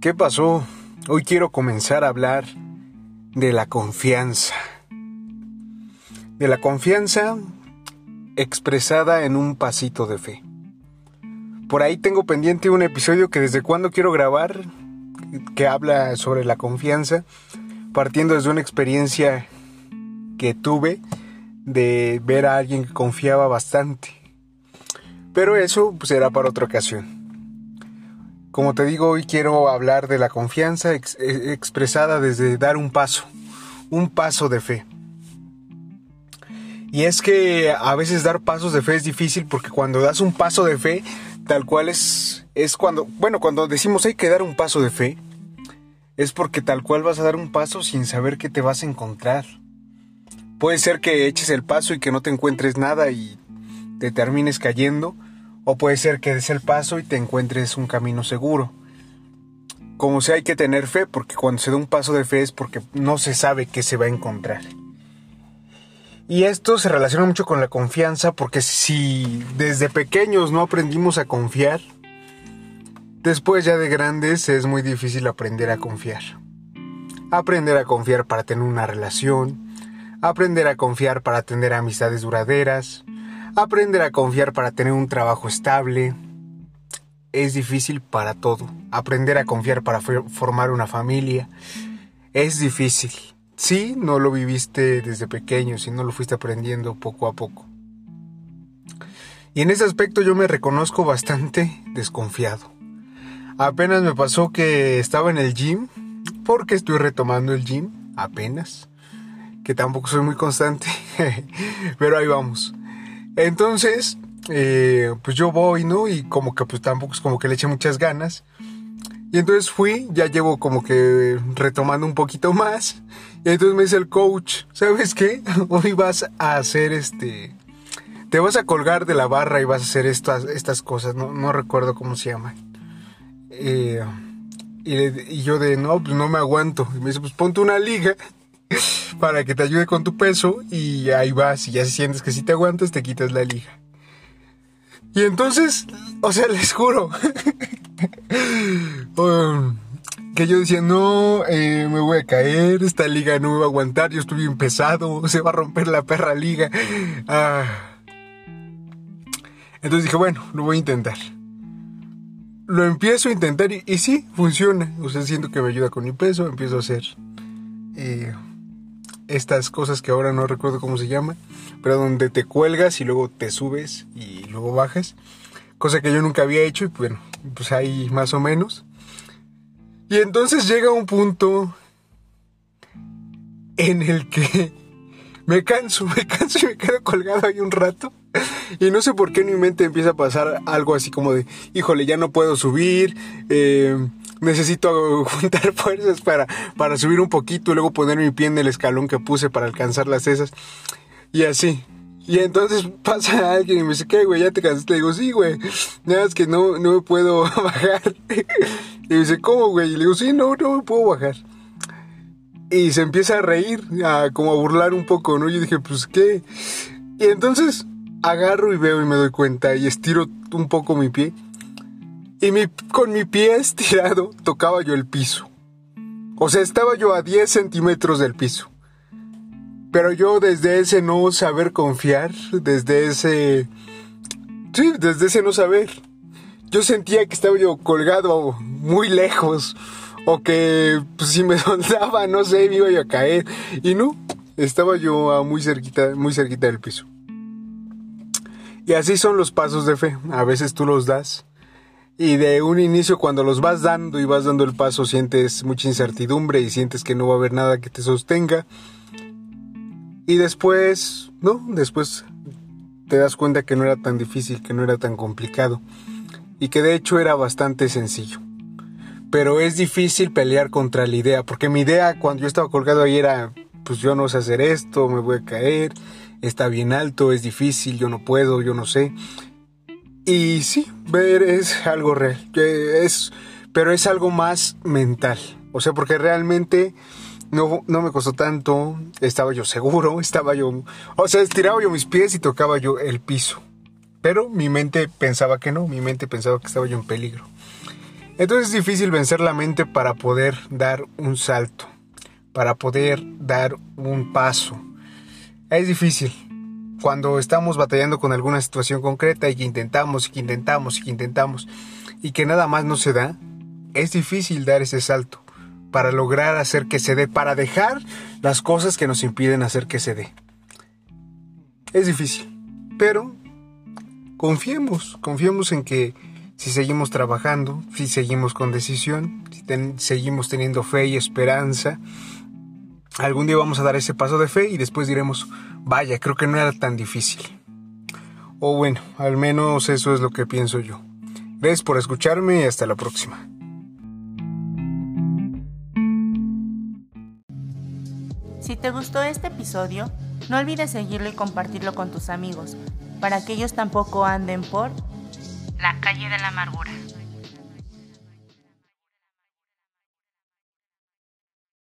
¿Qué pasó? Hoy quiero comenzar a hablar de la confianza. De la confianza expresada en un pasito de fe. Por ahí tengo pendiente un episodio que desde cuando quiero grabar que habla sobre la confianza, partiendo desde una experiencia que tuve de ver a alguien que confiaba bastante. Pero eso será para otra ocasión. Como te digo, hoy quiero hablar de la confianza eh, expresada desde dar un paso, un paso de fe. Y es que a veces dar pasos de fe es difícil porque cuando das un paso de fe, tal cual es, es cuando, bueno, cuando decimos hay que dar un paso de fe, es porque tal cual vas a dar un paso sin saber qué te vas a encontrar. Puede ser que eches el paso y que no te encuentres nada y te termines cayendo, o puede ser que des el paso y te encuentres un camino seguro. Como sea, hay que tener fe, porque cuando se da un paso de fe es porque no se sabe qué se va a encontrar. Y esto se relaciona mucho con la confianza, porque si desde pequeños no aprendimos a confiar, después ya de grandes es muy difícil aprender a confiar. Aprender a confiar para tener una relación, aprender a confiar para tener amistades duraderas, Aprender a confiar para tener un trabajo estable. Es difícil para todo. Aprender a confiar para formar una familia. Es difícil. Sí, no lo viviste desde pequeño, si no lo fuiste aprendiendo poco a poco. Y en ese aspecto yo me reconozco bastante desconfiado. Apenas me pasó que estaba en el gym, porque estoy retomando el gym, apenas, que tampoco soy muy constante, pero ahí vamos. Entonces, eh, pues yo voy, ¿no? Y como que pues tampoco es como que le eché muchas ganas. Y entonces fui, ya llevo como que retomando un poquito más. Y entonces me dice el coach, ¿sabes qué? Hoy vas a hacer este... Te vas a colgar de la barra y vas a hacer estas, estas cosas, no, no recuerdo cómo se llaman. Eh, y, y, yo de, no, pues no me aguanto. Y me dice, pues ponte una liga para que te ayude con tu peso y ahí vas y ya si sientes que si te aguantas te quitas la liga. Y entonces, o sea, les juro um, que yo decía, no, eh, me voy a caer, esta liga no me va a aguantar, yo estoy bien pesado, se va a romper la perra liga. Ah. Entonces dije, bueno, lo voy a intentar. Lo empiezo a intentar y, y sí, funciona. O sea, siento que me ayuda con mi peso, empiezo a hacer... Eh, estas cosas que ahora no recuerdo cómo se llaman, pero donde te cuelgas y luego te subes y luego bajas, cosa que yo nunca había hecho y bueno, pues ahí más o menos. Y entonces llega un punto en el que me canso, me canso y me quedo colgado ahí un rato. Y no sé por qué en mi mente empieza a pasar algo así como de, híjole, ya no puedo subir, eh, necesito juntar fuerzas para, para subir un poquito y luego poner mi pie en el escalón que puse para alcanzar las cesas. Y así. Y entonces pasa alguien y me dice, ¿qué, güey? ¿Ya te cansaste? Le digo, sí, güey. Nada más que no, no me puedo bajar. Y me dice, ¿cómo, güey? Y le digo, sí, no, no me puedo bajar. Y se empieza a reír, a como a burlar un poco, ¿no? Yo dije, pues, ¿qué? Y entonces agarro y veo y me doy cuenta y estiro un poco mi pie y con mi pie estirado tocaba yo el piso. O sea, estaba yo a 10 centímetros del piso. Pero yo desde ese no saber confiar, desde ese... Sí, desde ese no saber. Yo sentía que estaba yo colgado muy lejos. O que pues, si me soltaba, no sé, me iba yo a caer. Y no, estaba yo muy cerquita, muy cerquita del piso. Y así son los pasos de fe. A veces tú los das y de un inicio cuando los vas dando y vas dando el paso sientes mucha incertidumbre y sientes que no va a haber nada que te sostenga. Y después, no, después te das cuenta que no era tan difícil, que no era tan complicado y que de hecho era bastante sencillo. Pero es difícil pelear contra la idea, porque mi idea cuando yo estaba colgado ahí era, pues yo no sé hacer esto, me voy a caer, está bien alto, es difícil, yo no puedo, yo no sé. Y sí, ver es algo real, es, pero es algo más mental. O sea, porque realmente no, no me costó tanto, estaba yo seguro, estaba yo, o sea, estiraba yo mis pies y tocaba yo el piso. Pero mi mente pensaba que no, mi mente pensaba que estaba yo en peligro. Entonces es difícil vencer la mente para poder dar un salto, para poder dar un paso. Es difícil. Cuando estamos batallando con alguna situación concreta y que intentamos y que intentamos y que intentamos y que nada más no se da, es difícil dar ese salto para lograr hacer que se dé, para dejar las cosas que nos impiden hacer que se dé. Es difícil, pero confiemos, confiemos en que si seguimos trabajando, si seguimos con decisión, si seguimos teniendo fe y esperanza, algún día vamos a dar ese paso de fe y después diremos, vaya, creo que no era tan difícil. O bueno, al menos eso es lo que pienso yo. Gracias por escucharme y hasta la próxima. Si te gustó este episodio, no olvides seguirlo y compartirlo con tus amigos, para que ellos tampoco anden por la calle de la amargura.